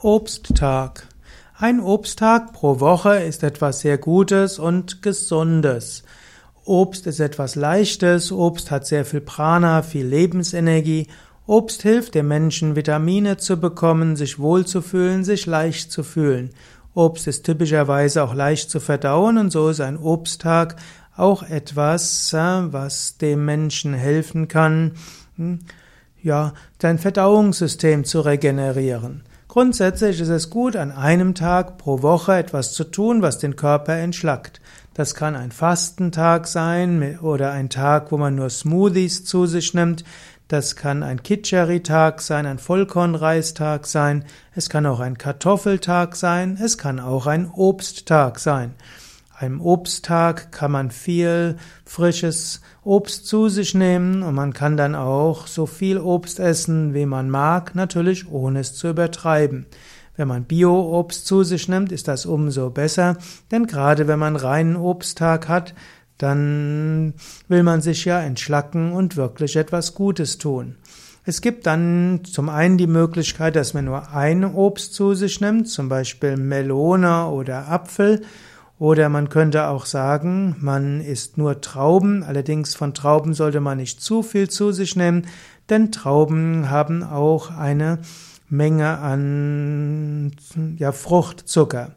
Obsttag. Ein Obsttag pro Woche ist etwas sehr Gutes und Gesundes. Obst ist etwas Leichtes, Obst hat sehr viel Prana, viel Lebensenergie. Obst hilft dem Menschen, Vitamine zu bekommen, sich wohlzufühlen, sich leicht zu fühlen. Obst ist typischerweise auch leicht zu verdauen und so ist ein Obsttag auch etwas, äh, was dem Menschen helfen kann, hm, ja, dein Verdauungssystem zu regenerieren. Grundsätzlich ist es gut, an einem Tag pro Woche etwas zu tun, was den Körper entschlackt. Das kann ein Fastentag sein oder ein Tag, wo man nur Smoothies zu sich nimmt. Das kann ein Kitscheri-Tag sein, ein Vollkornreistag sein. Es kann auch ein Kartoffeltag sein. Es kann auch ein Obsttag sein einem Obsttag kann man viel frisches Obst zu sich nehmen und man kann dann auch so viel Obst essen, wie man mag, natürlich ohne es zu übertreiben. Wenn man Bio-Obst zu sich nimmt, ist das umso besser, denn gerade wenn man reinen Obsttag hat, dann will man sich ja entschlacken und wirklich etwas Gutes tun. Es gibt dann zum einen die Möglichkeit, dass man nur ein Obst zu sich nimmt, zum Beispiel Melone oder Apfel, oder man könnte auch sagen, man isst nur Trauben, allerdings von Trauben sollte man nicht zu viel zu sich nehmen, denn Trauben haben auch eine Menge an ja, Fruchtzucker.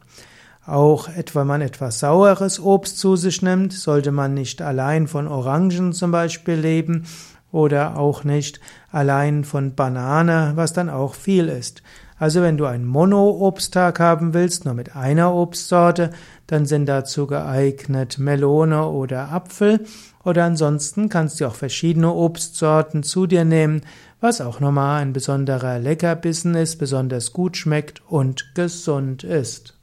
Auch etwa man etwas saueres Obst zu sich nimmt, sollte man nicht allein von Orangen zum Beispiel leben oder auch nicht allein von Banane, was dann auch viel ist. Also wenn du einen Mono-Obsttag haben willst, nur mit einer Obstsorte, dann sind dazu geeignet Melone oder Apfel. Oder ansonsten kannst du auch verschiedene Obstsorten zu dir nehmen, was auch nochmal ein besonderer Leckerbissen ist, besonders gut schmeckt und gesund ist.